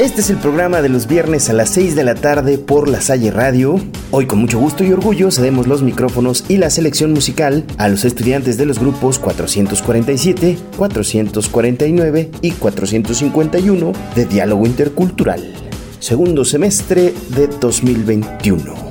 Este es el programa de los viernes a las 6 de la tarde por La Salle Radio. Hoy con mucho gusto y orgullo cedemos los micrófonos y la selección musical a los estudiantes de los grupos 447, 449 y 451 de Diálogo Intercultural. Segundo semestre de 2021.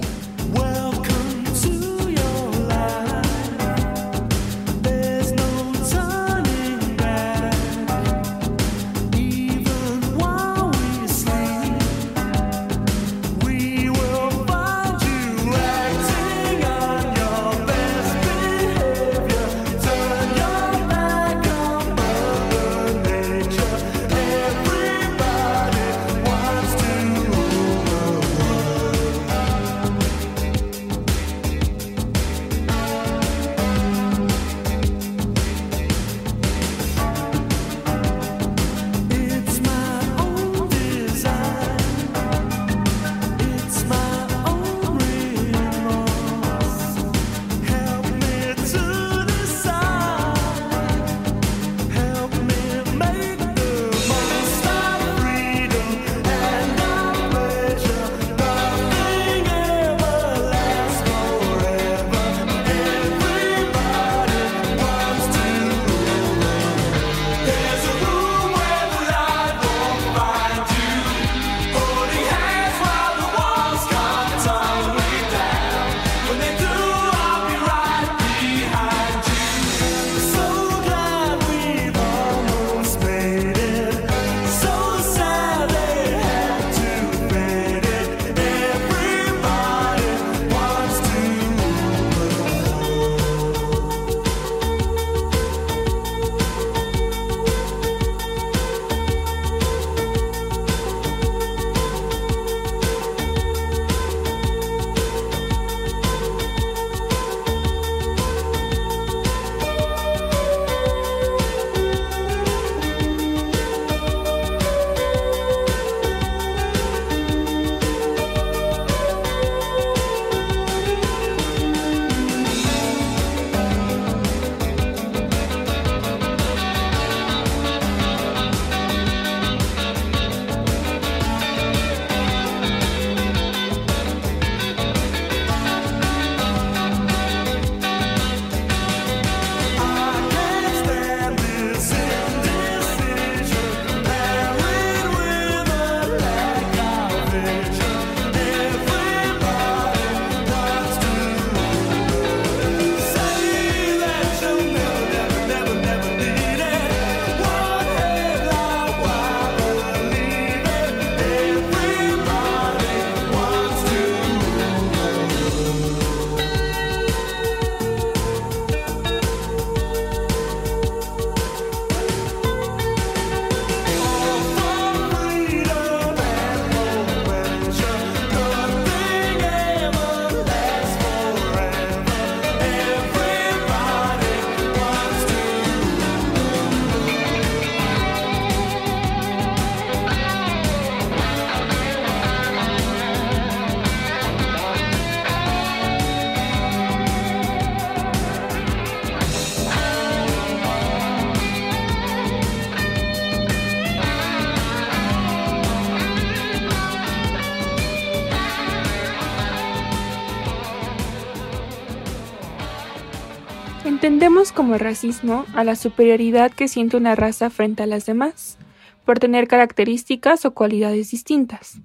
Entendemos como racismo a la superioridad que siente una raza frente a las demás, por tener características o cualidades distintas.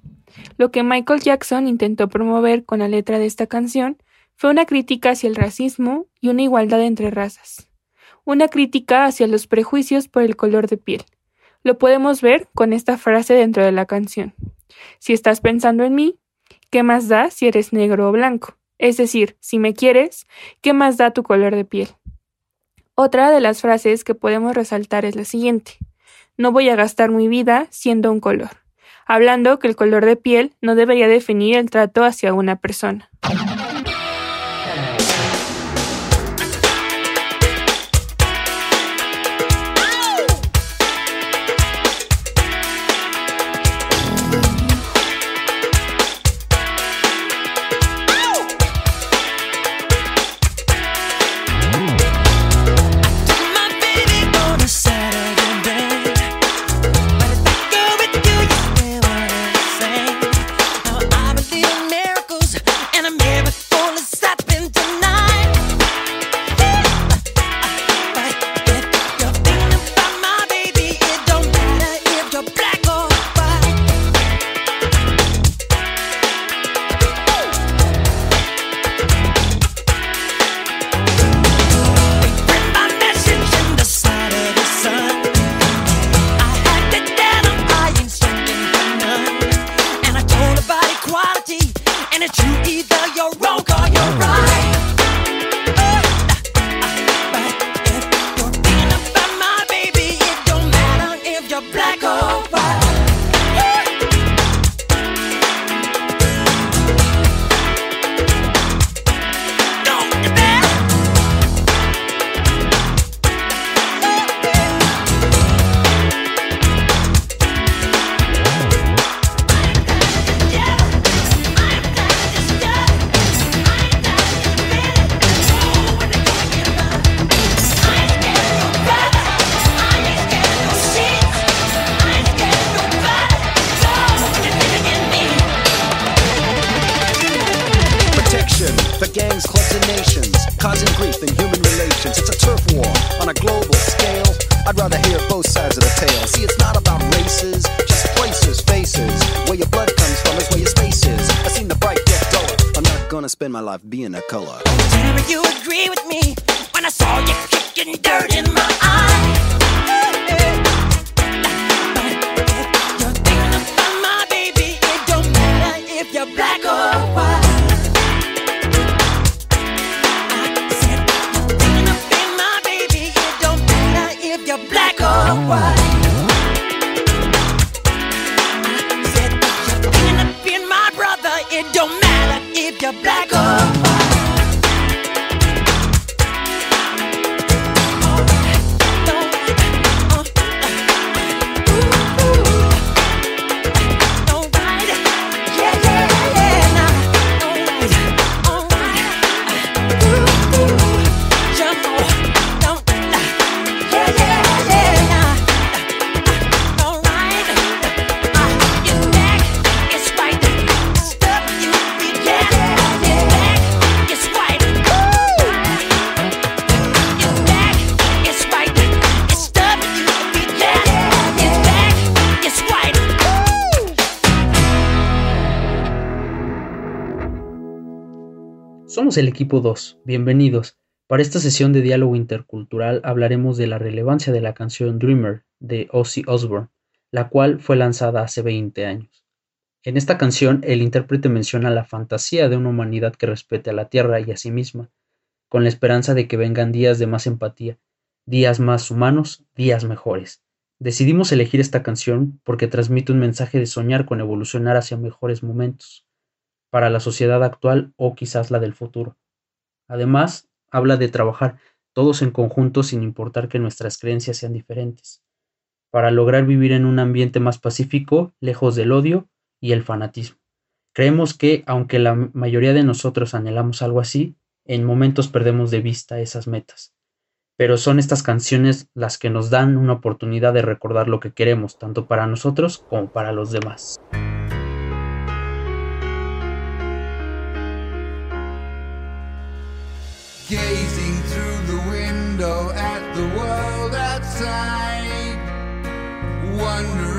Lo que Michael Jackson intentó promover con la letra de esta canción fue una crítica hacia el racismo y una igualdad entre razas, una crítica hacia los prejuicios por el color de piel. Lo podemos ver con esta frase dentro de la canción. Si estás pensando en mí, ¿qué más da si eres negro o blanco? Es decir, si me quieres, ¿qué más da tu color de piel? Otra de las frases que podemos resaltar es la siguiente. No voy a gastar mi vida siendo un color, hablando que el color de piel no debería definir el trato hacia una persona. El equipo 2, bienvenidos. Para esta sesión de diálogo intercultural hablaremos de la relevancia de la canción Dreamer de Ozzy Osbourne, la cual fue lanzada hace 20 años. En esta canción el intérprete menciona la fantasía de una humanidad que respete a la Tierra y a sí misma, con la esperanza de que vengan días de más empatía, días más humanos, días mejores. Decidimos elegir esta canción porque transmite un mensaje de soñar con evolucionar hacia mejores momentos para la sociedad actual o quizás la del futuro. Además, habla de trabajar todos en conjunto sin importar que nuestras creencias sean diferentes, para lograr vivir en un ambiente más pacífico, lejos del odio y el fanatismo. Creemos que, aunque la mayoría de nosotros anhelamos algo así, en momentos perdemos de vista esas metas. Pero son estas canciones las que nos dan una oportunidad de recordar lo que queremos, tanto para nosotros como para los demás. Window at the world outside, wondering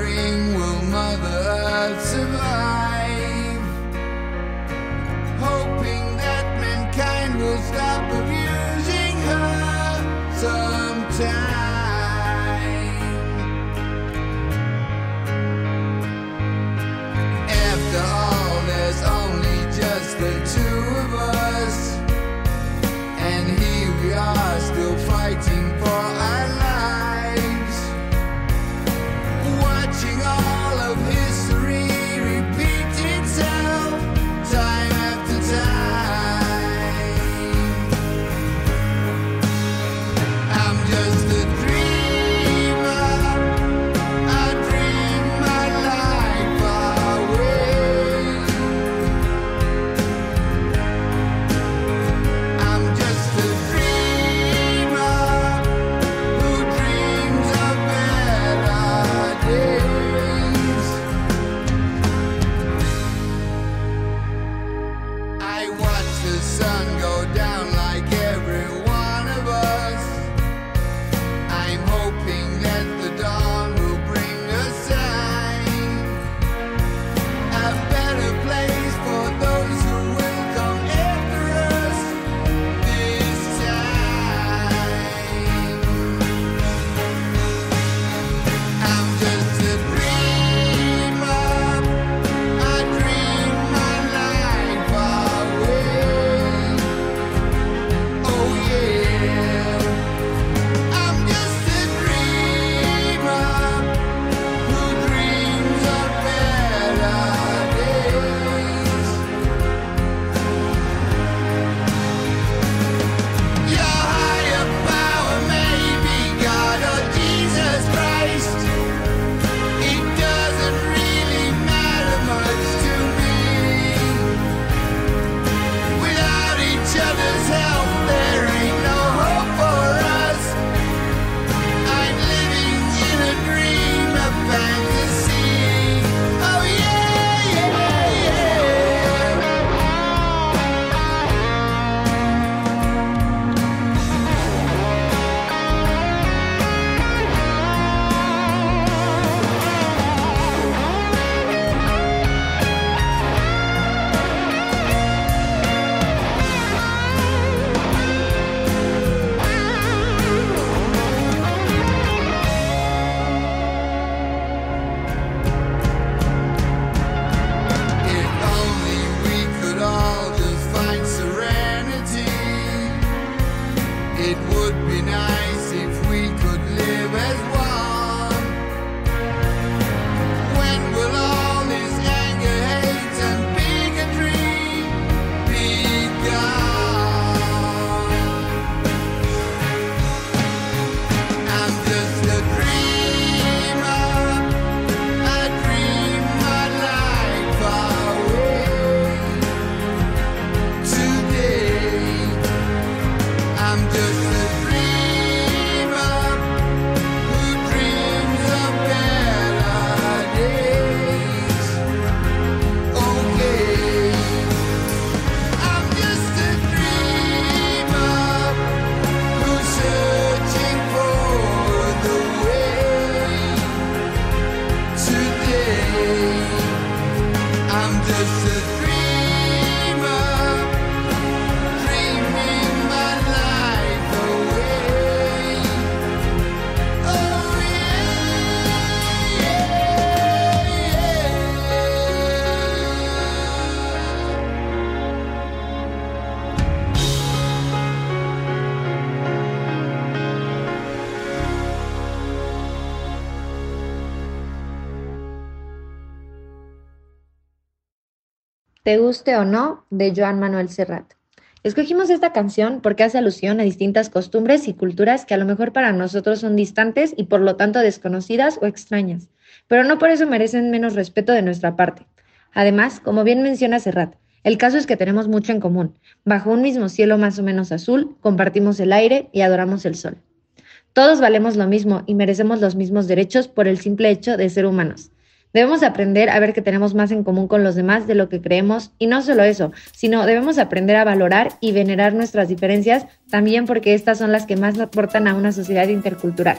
Te guste o no, de Joan Manuel Serrat. Escogimos esta canción porque hace alusión a distintas costumbres y culturas que a lo mejor para nosotros son distantes y por lo tanto desconocidas o extrañas, pero no por eso merecen menos respeto de nuestra parte. Además, como bien menciona Serrat, el caso es que tenemos mucho en común. Bajo un mismo cielo más o menos azul, compartimos el aire y adoramos el sol. Todos valemos lo mismo y merecemos los mismos derechos por el simple hecho de ser humanos. Debemos aprender a ver que tenemos más en común con los demás de lo que creemos y no solo eso, sino debemos aprender a valorar y venerar nuestras diferencias también porque estas son las que más aportan a una sociedad intercultural.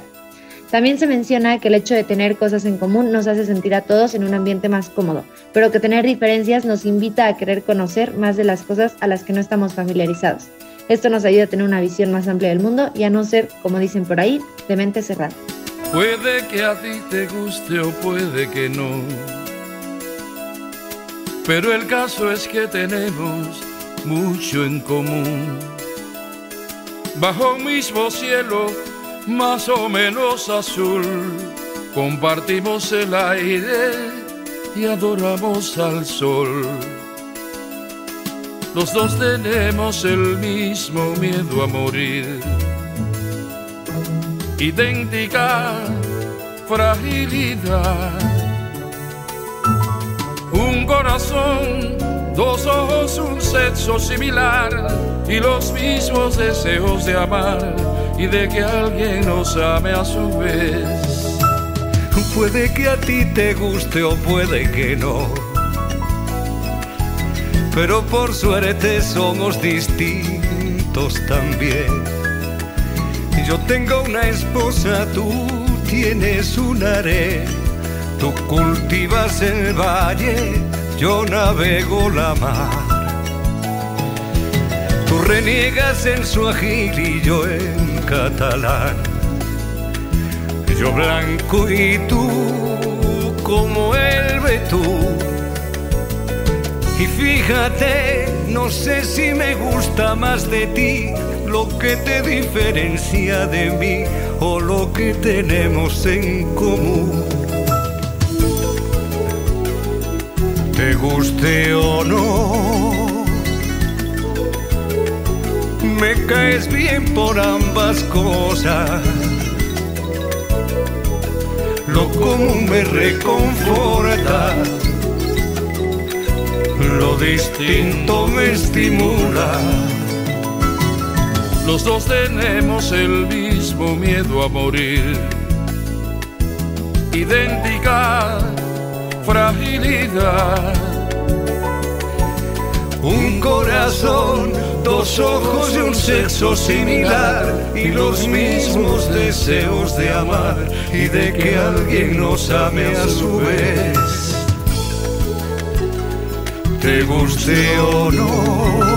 También se menciona que el hecho de tener cosas en común nos hace sentir a todos en un ambiente más cómodo, pero que tener diferencias nos invita a querer conocer más de las cosas a las que no estamos familiarizados. Esto nos ayuda a tener una visión más amplia del mundo y a no ser, como dicen por ahí, de mente cerrada. Puede que a ti te guste o puede que no. Pero el caso es que tenemos mucho en común. Bajo un mismo cielo, más o menos azul, compartimos el aire y adoramos al sol. Los dos tenemos el mismo miedo a morir idéntica fragilidad. Un corazón, dos ojos, un sexo similar y los mismos deseos de amar y de que alguien nos ame a su vez. Puede que a ti te guste o puede que no. Pero por suerte somos distintos también. Yo tengo una esposa, tú tienes un harén. Tú cultivas el valle, yo navego la mar. Tú reniegas en suajil y yo en catalán. Yo blanco y tú como el betún. Y fíjate, no sé si me gusta más de ti lo que te diferencia de mí o lo que tenemos en común. Te guste o no, me caes bien por ambas cosas. Lo común me reconforta, lo distinto me estimula. Los dos tenemos el mismo miedo a morir. Idéntica fragilidad. Un corazón, dos ojos y un sexo similar y los mismos deseos de amar y de que alguien nos ame a su vez. Te guste o no.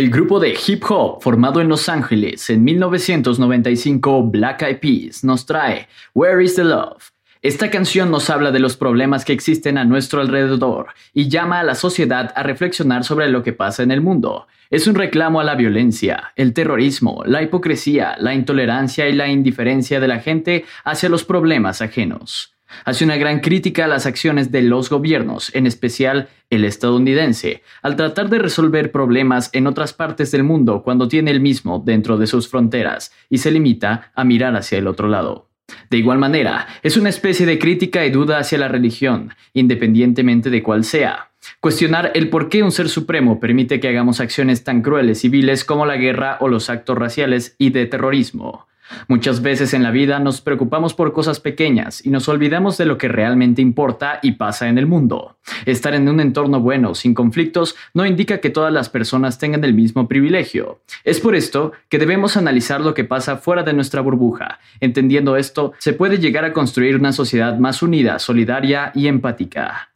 El grupo de hip hop formado en Los Ángeles en 1995, Black Eyed Peas, nos trae Where is the Love? Esta canción nos habla de los problemas que existen a nuestro alrededor y llama a la sociedad a reflexionar sobre lo que pasa en el mundo. Es un reclamo a la violencia, el terrorismo, la hipocresía, la intolerancia y la indiferencia de la gente hacia los problemas ajenos. Hace una gran crítica a las acciones de los gobiernos, en especial el estadounidense, al tratar de resolver problemas en otras partes del mundo cuando tiene el mismo dentro de sus fronteras y se limita a mirar hacia el otro lado. De igual manera, es una especie de crítica y duda hacia la religión, independientemente de cuál sea. Cuestionar el por qué un ser supremo permite que hagamos acciones tan crueles y viles como la guerra o los actos raciales y de terrorismo. Muchas veces en la vida nos preocupamos por cosas pequeñas y nos olvidamos de lo que realmente importa y pasa en el mundo. Estar en un entorno bueno, sin conflictos, no indica que todas las personas tengan el mismo privilegio. Es por esto que debemos analizar lo que pasa fuera de nuestra burbuja. Entendiendo esto, se puede llegar a construir una sociedad más unida, solidaria y empática.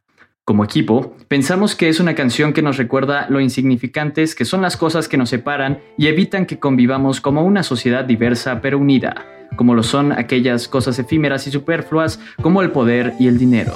Como equipo, pensamos que es una canción que nos recuerda lo insignificantes que son las cosas que nos separan y evitan que convivamos como una sociedad diversa pero unida, como lo son aquellas cosas efímeras y superfluas como el poder y el dinero.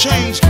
Change.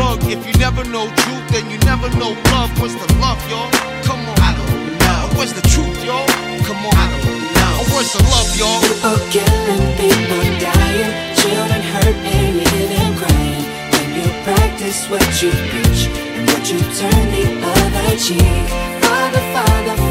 If you never know truth, then you never know love. Where's the love, y'all? Come on. I don't know. Where's the truth, y'all? Come on. I don't know. Where's the love, y'all? People killing, people dying, children hurt and you crying. When you practice what you preach and would you turn the other cheek? Father, Father, Father,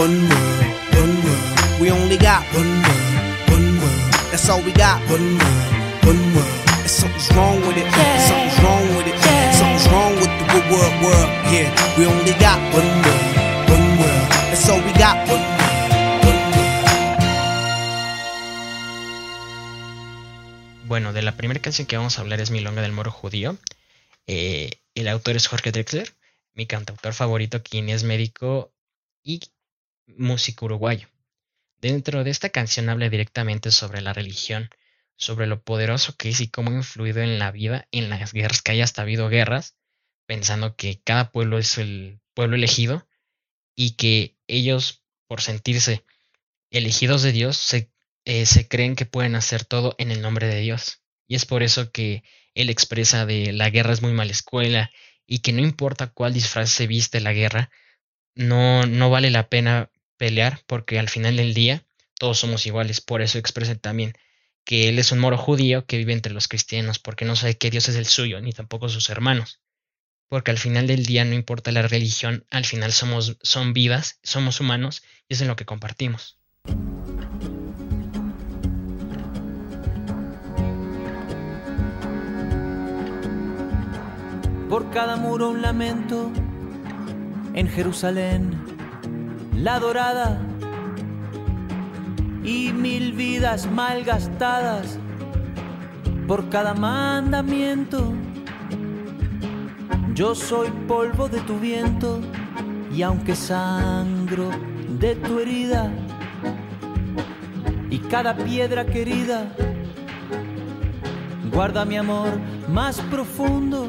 One world, one world. We only got one world, one world. That's all we got. One world, one world. And something's wrong with it. Something's wrong with it. Something's wrong with the good world, world. Yeah, we only got one world, one world. That's all we got. One Bueno, de la primera canción que vamos a hablar es Milonga del Moro Judío. Eh, el autor es Jorge Drexler, mi cantautor favorito, quien es médico y músico uruguayo. Dentro de esta canción habla directamente sobre la religión, sobre lo poderoso que es y cómo ha influido en la vida, en las guerras, que haya hasta habido guerras, pensando que cada pueblo es el pueblo elegido y que ellos, por sentirse elegidos de Dios, se eh, se creen que pueden hacer todo en el nombre de Dios. Y es por eso que él expresa de la guerra es muy mala escuela y que no importa cuál disfraz se viste la guerra, no, no vale la pena pelear porque al final del día todos somos iguales. Por eso expresa también que él es un moro judío que vive entre los cristianos porque no sabe que Dios es el suyo ni tampoco sus hermanos. Porque al final del día no importa la religión, al final somos son vidas, somos humanos y es lo que compartimos. Por cada muro un lamento. En Jerusalén, la dorada y mil vidas mal gastadas por cada mandamiento. Yo soy polvo de tu viento y aunque sangro de tu herida y cada piedra querida guarda mi amor más profundo.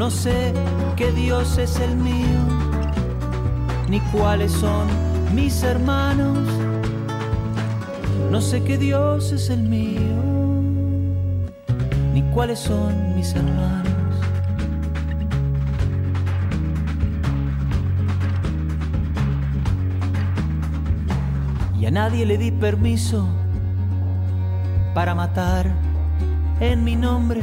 No sé qué Dios es el mío, ni cuáles son mis hermanos. No sé qué Dios es el mío, ni cuáles son mis hermanos. Y a nadie le di permiso para matar en mi nombre.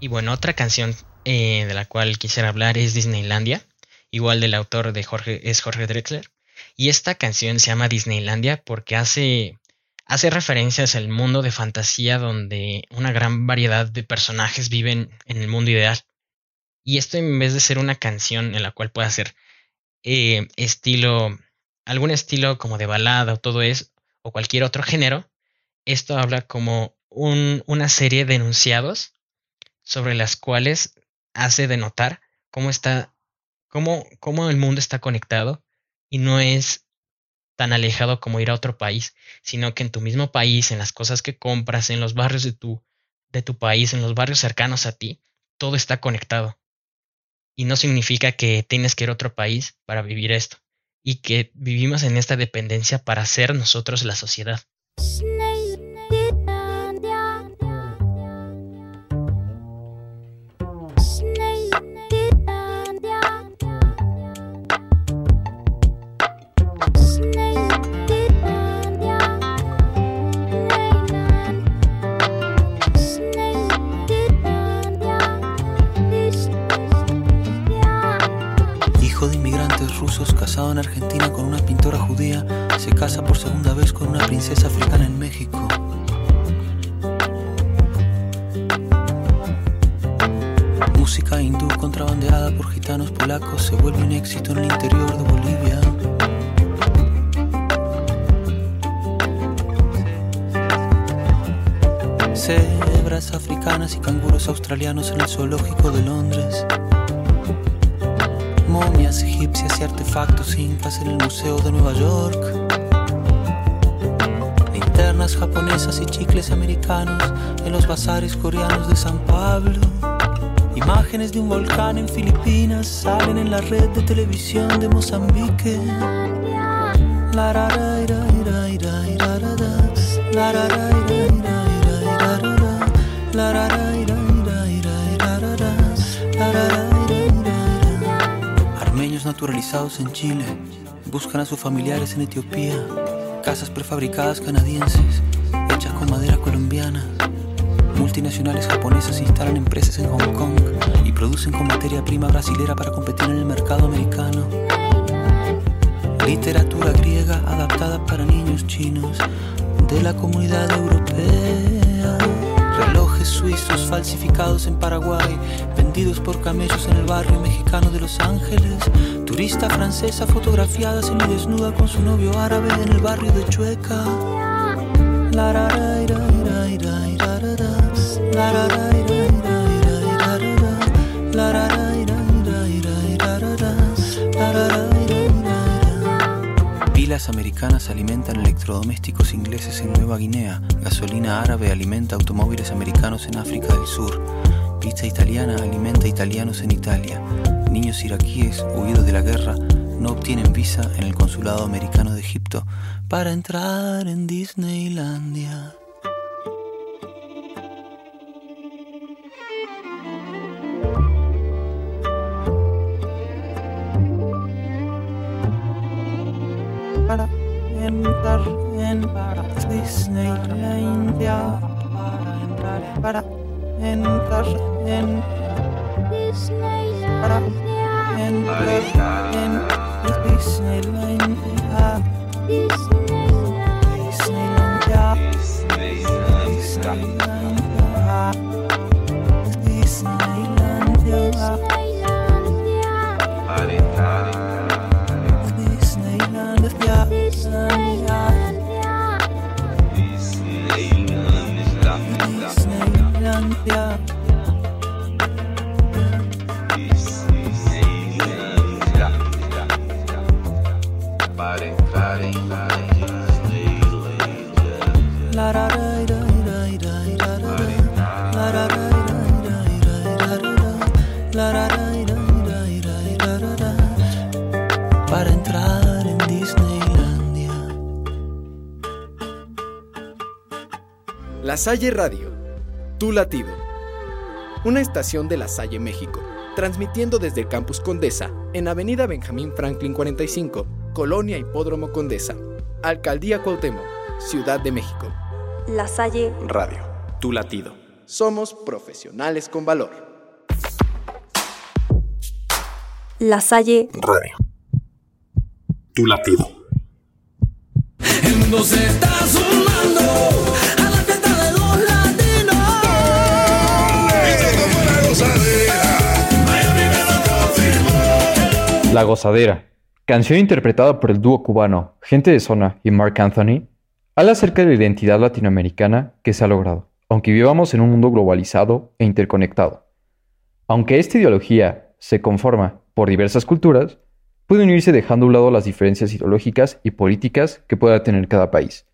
Y bueno, otra canción eh, de la cual quisiera hablar es Disneylandia. Igual del autor de Jorge, es Jorge Drexler. Y esta canción se llama Disneylandia porque hace, hace referencias al mundo de fantasía donde una gran variedad de personajes viven en el mundo ideal. Y esto en vez de ser una canción en la cual pueda ser eh, estilo, algún estilo como de balada o todo eso, o cualquier otro género, esto habla como un, una serie de enunciados sobre las cuales hace denotar cómo está, cómo, cómo el mundo está conectado y no es tan alejado como ir a otro país, sino que en tu mismo país, en las cosas que compras, en los barrios de tu, de tu país, en los barrios cercanos a ti, todo está conectado. Y no significa que tienes que ir a otro país para vivir esto, y que vivimos en esta dependencia para ser nosotros la sociedad. Australianos en el zoológico de Londres. Momias egipcias y artefactos incas en el Museo de Nueva York. Linternas japonesas y chicles americanos en los bazares coreanos de San Pablo. Imágenes de un volcán en Filipinas salen en la red de televisión de Mozambique. Naturalizados en Chile buscan a sus familiares en Etiopía. Casas prefabricadas canadienses hechas con madera colombiana. Multinacionales japonesas instalan empresas en Hong Kong y producen con materia prima brasilera para competir en el mercado americano. Literatura griega adaptada para niños chinos de la comunidad europea. Relojes suizos falsificados en Paraguay, vendidos por camellos en el barrio mexicano de Los Ángeles. Turista francesa fotografiada semidesnuda con su novio árabe en el barrio de Chueca. Pilas americanas alimentan electrodomésticos ingleses en Nueva Guinea. Gasolina árabe alimenta automóviles americanos en África del Sur. Pizza italiana alimenta italianos en Italia. Niños iraquíes huidos de la guerra no obtienen visa en el consulado americano de Egipto para entrar en Disneylandia. Para entrar en Disneylandia. La Salle Radio, Tu Latido. Una estación de La Salle, México, transmitiendo desde el Campus Condesa, en Avenida Benjamín Franklin 45, Colonia Hipódromo Condesa, Alcaldía Cuauhtémoc, Ciudad de México. La Salle Radio, Tu Latido. Somos profesionales con valor. La Salle Radio. Tu Latido. El mundo se está sumando a la fiesta de los latinos. La Gozadera, canción interpretada por el dúo cubano Gente de Zona y Mark Anthony, habla acerca de la identidad latinoamericana que se ha logrado, aunque vivamos en un mundo globalizado e interconectado. Aunque esta ideología se conforma por diversas culturas, puede unirse dejando a un lado las diferencias ideológicas y políticas que pueda tener cada país.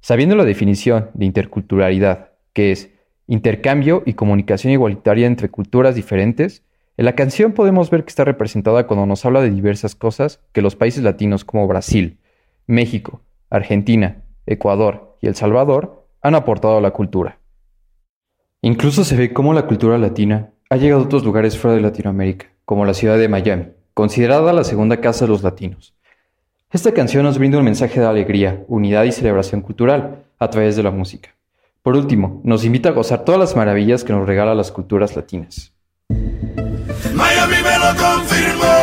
Sabiendo la definición de interculturalidad, que es intercambio y comunicación igualitaria entre culturas diferentes, en la canción podemos ver que está representada cuando nos habla de diversas cosas que los países latinos como Brasil, México, Argentina, Ecuador y El Salvador han aportado a la cultura. Incluso se ve cómo la cultura latina ha llegado a otros lugares fuera de Latinoamérica, como la ciudad de Miami, considerada la segunda casa de los latinos. Esta canción nos brinda un mensaje de alegría, unidad y celebración cultural a través de la música. Por último, nos invita a gozar todas las maravillas que nos regala las culturas latinas. Miami me lo confirmó.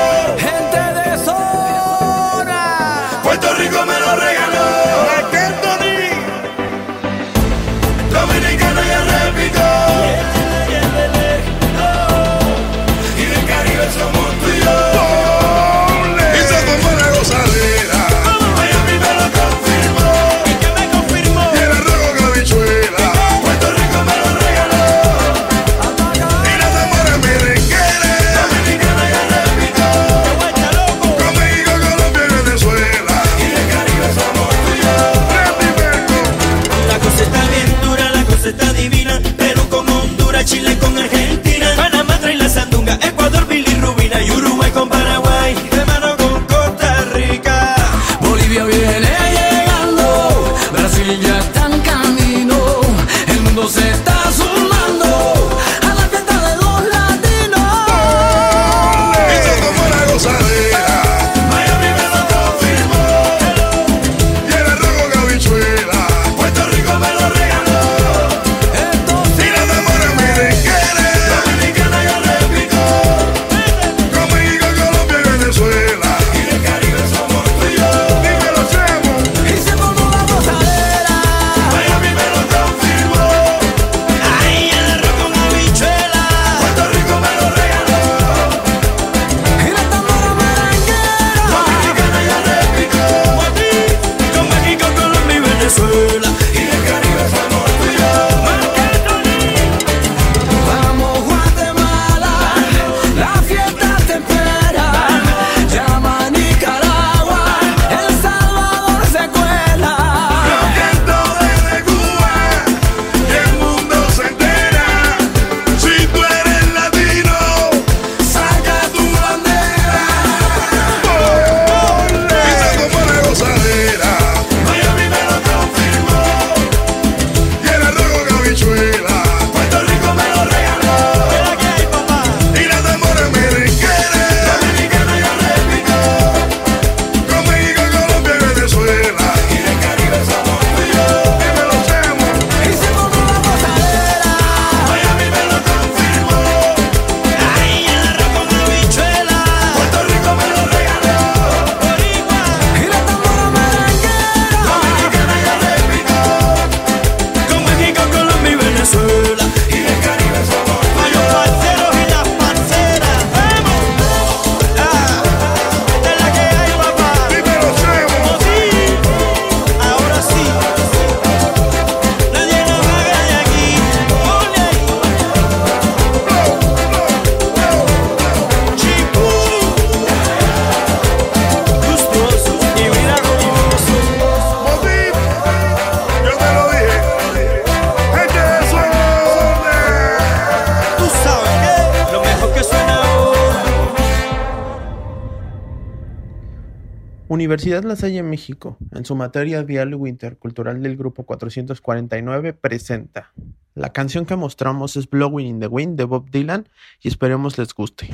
Universidad La Salle México, en su materia Diálogo Intercultural del Grupo 449, presenta. La canción que mostramos es Blowing in the Wind de Bob Dylan y esperemos les guste.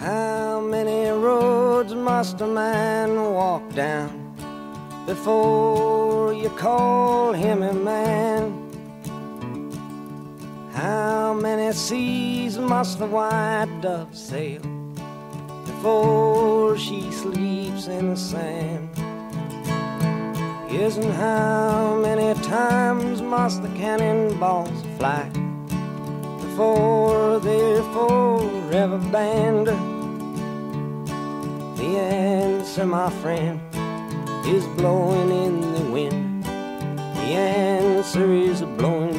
How many roads must a man walk down before you call him a man? How many seas must the white dove sail before she sleeps in the sand? Yes, and how many times must the cannonballs fly before they're forever banned? The answer, my friend, is blowing in the wind. The answer is blowing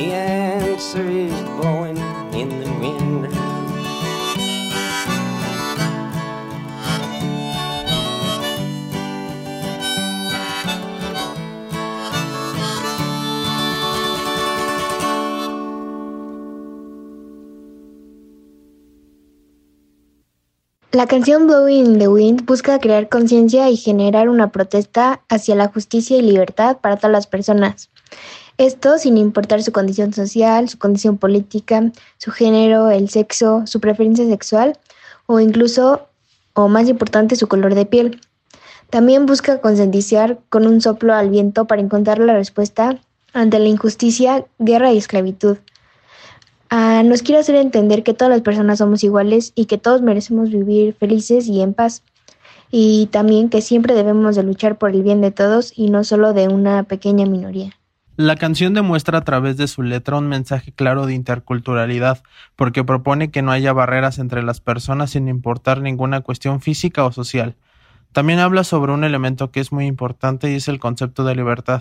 The answer is blowing in the wind. La canción Blowing in the Wind busca crear conciencia y generar una protesta hacia la justicia y libertad para todas las personas. Esto sin importar su condición social, su condición política, su género, el sexo, su preferencia sexual o incluso, o más importante, su color de piel. También busca concientizar con un soplo al viento para encontrar la respuesta ante la injusticia, guerra y esclavitud. Ah, nos quiere hacer entender que todas las personas somos iguales y que todos merecemos vivir felices y en paz. Y también que siempre debemos de luchar por el bien de todos y no solo de una pequeña minoría. La canción demuestra a través de su letra un mensaje claro de interculturalidad, porque propone que no haya barreras entre las personas sin importar ninguna cuestión física o social. También habla sobre un elemento que es muy importante y es el concepto de libertad.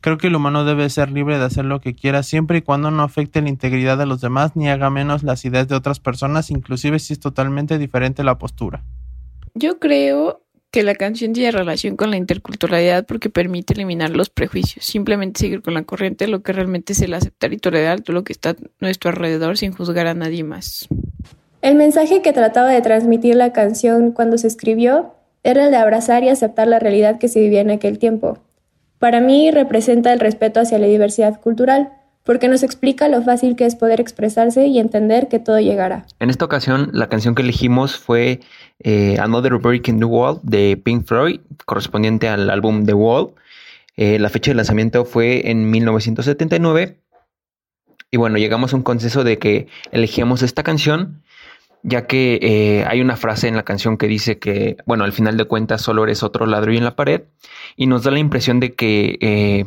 Creo que el humano debe ser libre de hacer lo que quiera siempre y cuando no afecte la integridad de los demás ni haga menos las ideas de otras personas, inclusive si es totalmente diferente la postura. Yo creo que la canción tiene relación con la interculturalidad porque permite eliminar los prejuicios, simplemente seguir con la corriente lo que realmente es el aceptar y tolerar todo lo que está a nuestro alrededor sin juzgar a nadie más. El mensaje que trataba de transmitir la canción cuando se escribió era el de abrazar y aceptar la realidad que se vivía en aquel tiempo. Para mí representa el respeto hacia la diversidad cultural, porque nos explica lo fácil que es poder expresarse y entender que todo llegará. En esta ocasión, la canción que elegimos fue eh, Another Break in the Wall de Pink Floyd, correspondiente al álbum The Wall. Eh, la fecha de lanzamiento fue en 1979. Y bueno, llegamos a un consenso de que elegíamos esta canción, ya que eh, hay una frase en la canción que dice que, bueno, al final de cuentas solo eres otro ladrillo en la pared, y nos da la impresión de que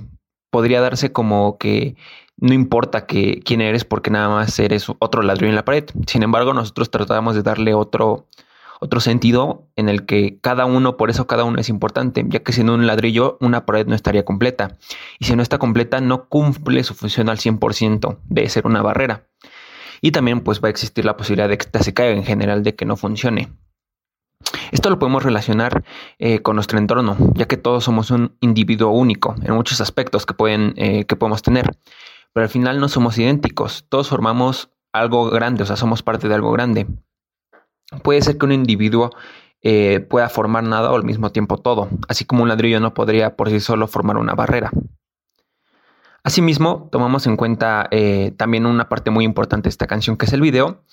podría darse como que no importa que, quién eres porque nada más eres otro ladrillo en la pared. Sin embargo, nosotros tratamos de darle otro, otro sentido en el que cada uno, por eso cada uno es importante, ya que siendo un ladrillo, una pared no estaría completa. Y si no está completa, no cumple su función al 100% de ser una barrera. Y también pues va a existir la posibilidad de que esta se caiga en general, de que no funcione. Esto lo podemos relacionar eh, con nuestro entorno, ya que todos somos un individuo único en muchos aspectos que, pueden, eh, que podemos tener pero al final no somos idénticos, todos formamos algo grande, o sea, somos parte de algo grande. Puede ser que un individuo eh, pueda formar nada o al mismo tiempo todo, así como un ladrillo no podría por sí solo formar una barrera. Asimismo, tomamos en cuenta eh, también una parte muy importante de esta canción, que es el video,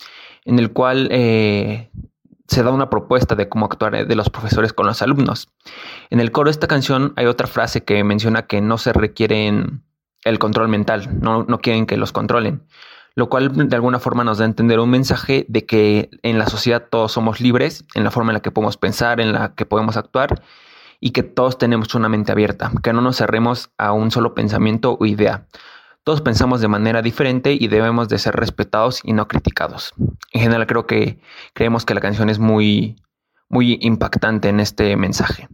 en el cual eh, se da una propuesta de cómo actuar de los profesores con los alumnos. En el coro de esta canción hay otra frase que menciona que no se requieren el control mental, no, no quieren que los controlen, lo cual de alguna forma nos da a entender un mensaje de que en la sociedad todos somos libres, en la forma en la que podemos pensar, en la que podemos actuar y que todos tenemos una mente abierta, que no nos cerremos a un solo pensamiento o idea. Todos pensamos de manera diferente y debemos de ser respetados y no criticados. En general creo que creemos que la canción es muy muy impactante en este mensaje.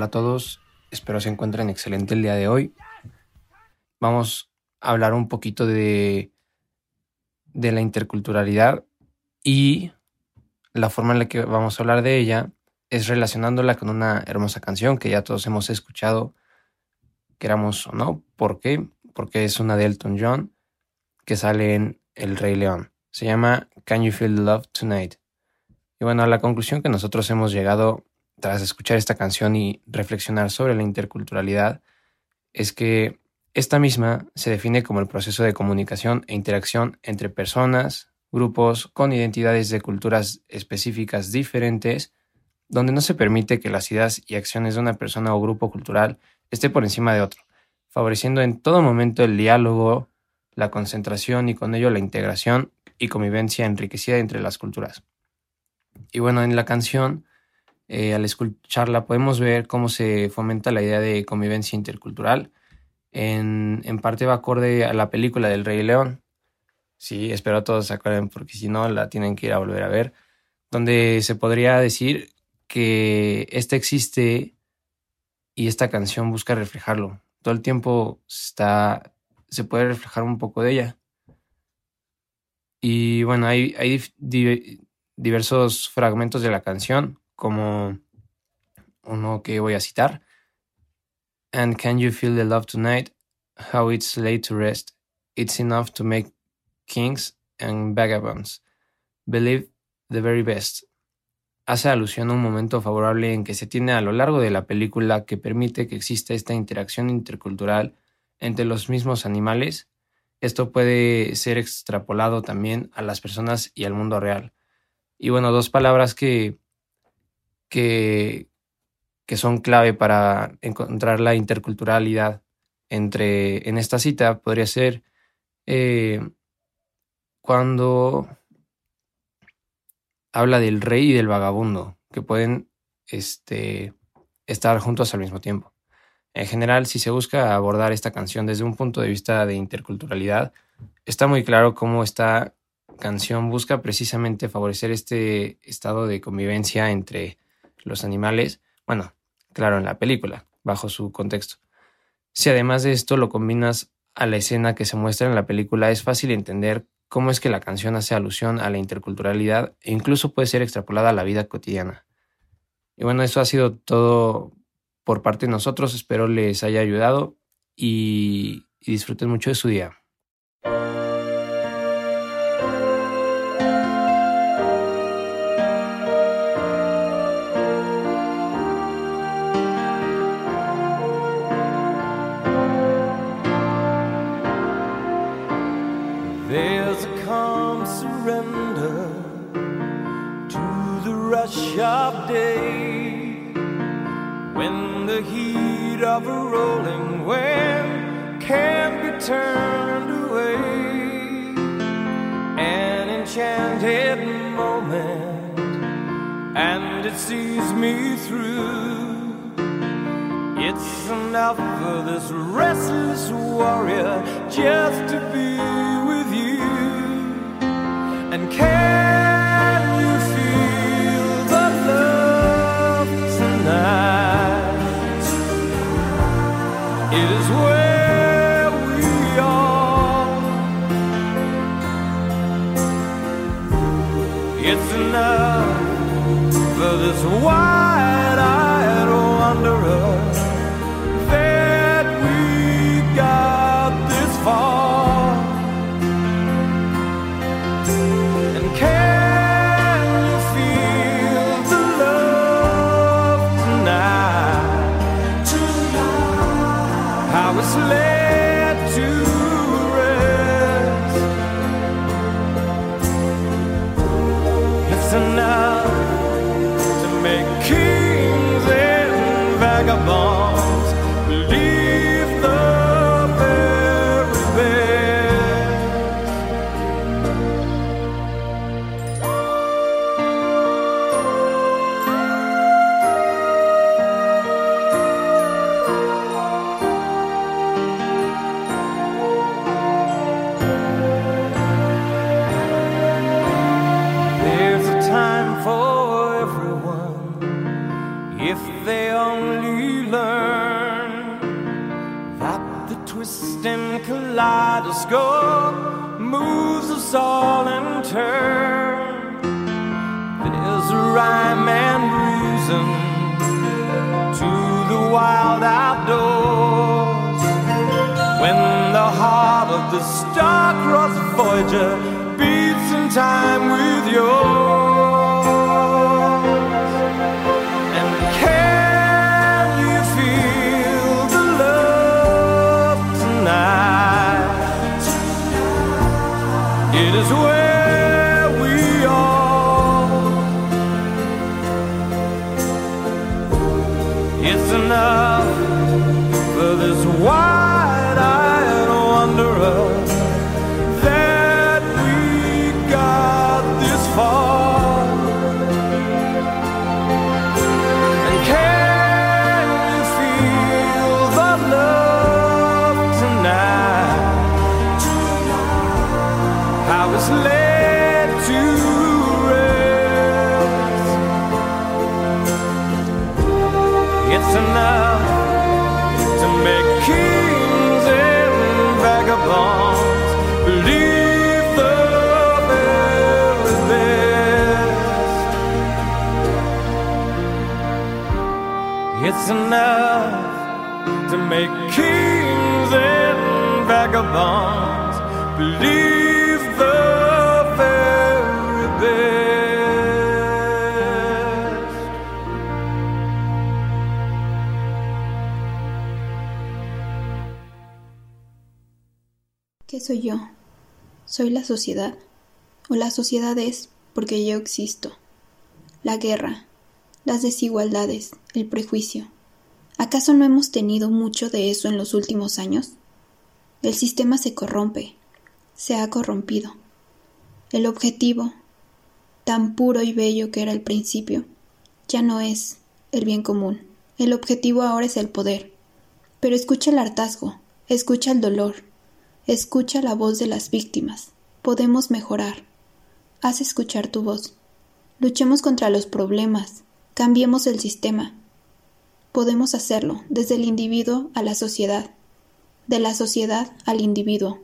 Hola a todos, espero se encuentren excelente el día de hoy. Vamos a hablar un poquito de, de la interculturalidad y la forma en la que vamos a hablar de ella es relacionándola con una hermosa canción que ya todos hemos escuchado, queramos o no. ¿Por qué? Porque es una de Elton John que sale en El Rey León. Se llama Can You Feel the Love Tonight? Y bueno, a la conclusión que nosotros hemos llegado tras escuchar esta canción y reflexionar sobre la interculturalidad es que esta misma se define como el proceso de comunicación e interacción entre personas, grupos con identidades de culturas específicas diferentes, donde no se permite que las ideas y acciones de una persona o grupo cultural esté por encima de otro, favoreciendo en todo momento el diálogo, la concentración y con ello la integración y convivencia enriquecida entre las culturas. Y bueno, en la canción, eh, al escucharla, podemos ver cómo se fomenta la idea de convivencia intercultural. En, en parte va acorde a la película del Rey León. Sí, espero todos se acuerden porque si no la tienen que ir a volver a ver. Donde se podría decir que esta existe y esta canción busca reflejarlo. Todo el tiempo está, se puede reflejar un poco de ella. Y bueno, hay, hay diversos fragmentos de la canción, como uno que voy a citar. And can you feel the love tonight? How it's laid to rest. It's enough to make kings and vagabonds believe the very best. Hace alusión a un momento favorable en que se tiene a lo largo de la película que permite que exista esta interacción intercultural entre los mismos animales. Esto puede ser extrapolado también a las personas y al mundo real. Y bueno, dos palabras que, que, que son clave para encontrar la interculturalidad entre, en esta cita podría ser eh, cuando habla del rey y del vagabundo, que pueden este, estar juntos al mismo tiempo. En general, si se busca abordar esta canción desde un punto de vista de interculturalidad, está muy claro cómo esta canción busca precisamente favorecer este estado de convivencia entre los animales, bueno, claro, en la película, bajo su contexto. Si además de esto lo combinas a la escena que se muestra en la película, es fácil entender cómo es que la canción hace alusión a la interculturalidad e incluso puede ser extrapolada a la vida cotidiana. Y bueno, eso ha sido todo por parte de nosotros. Espero les haya ayudado y, y disfruten mucho de su día. Of a rolling wave can be turned away. An enchanted moment, and it sees me through. It's enough for this restless warrior just to be with you. And can why the star-crossed Voyager beats in time with yours. ¿Qué soy yo? ¿Soy la sociedad? ¿O la sociedad es porque yo existo? La guerra, las desigualdades, el prejuicio. ¿Acaso no hemos tenido mucho de eso en los últimos años? El sistema se corrompe, se ha corrompido. El objetivo, tan puro y bello que era al principio, ya no es el bien común. El objetivo ahora es el poder. Pero escucha el hartazgo, escucha el dolor, escucha la voz de las víctimas. Podemos mejorar. Haz escuchar tu voz. Luchemos contra los problemas, cambiemos el sistema. Podemos hacerlo desde el individuo a la sociedad, de la sociedad al individuo.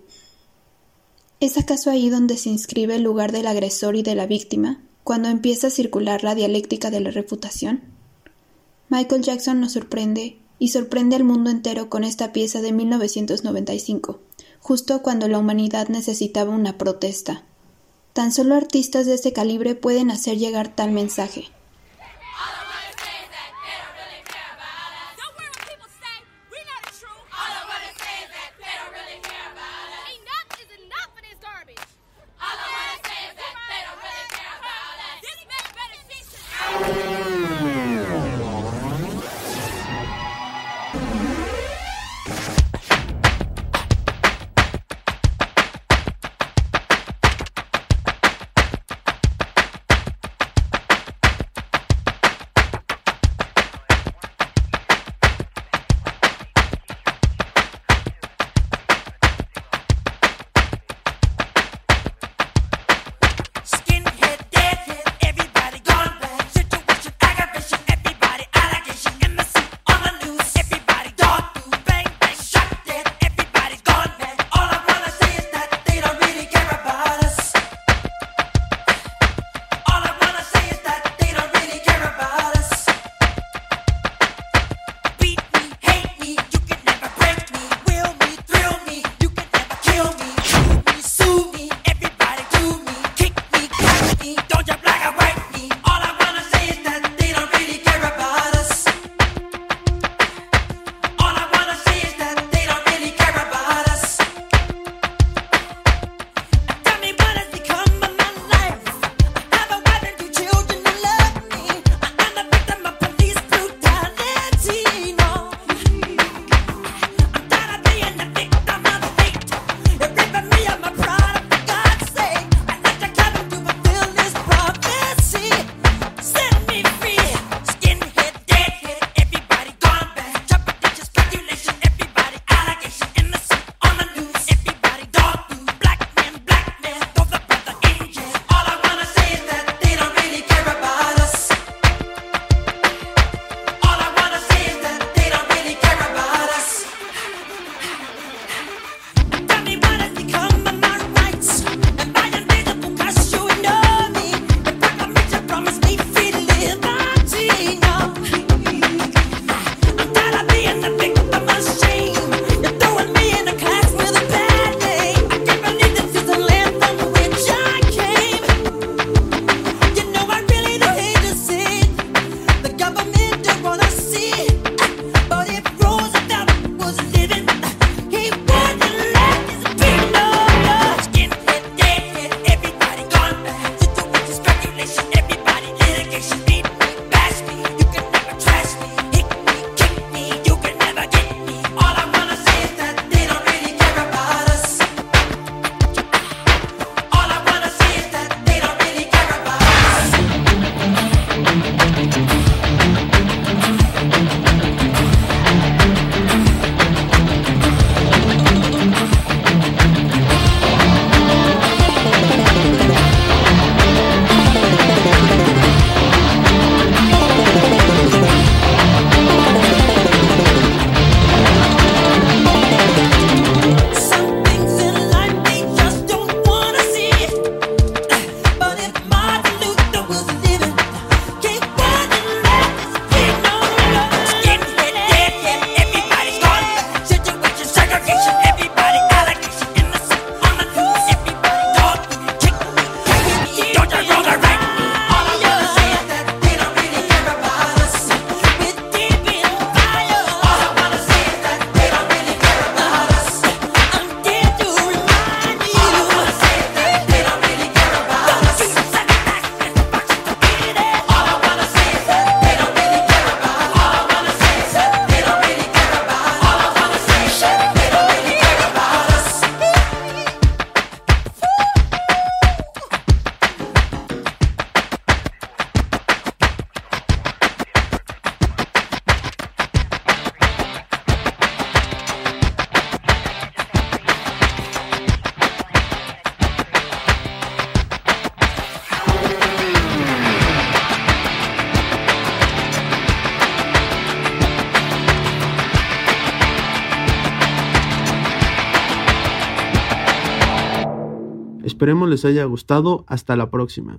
¿Es acaso ahí donde se inscribe el lugar del agresor y de la víctima, cuando empieza a circular la dialéctica de la refutación? Michael Jackson nos sorprende y sorprende al mundo entero con esta pieza de 1995, justo cuando la humanidad necesitaba una protesta. Tan solo artistas de ese calibre pueden hacer llegar tal mensaje. Esperemos les haya gustado. Hasta la próxima.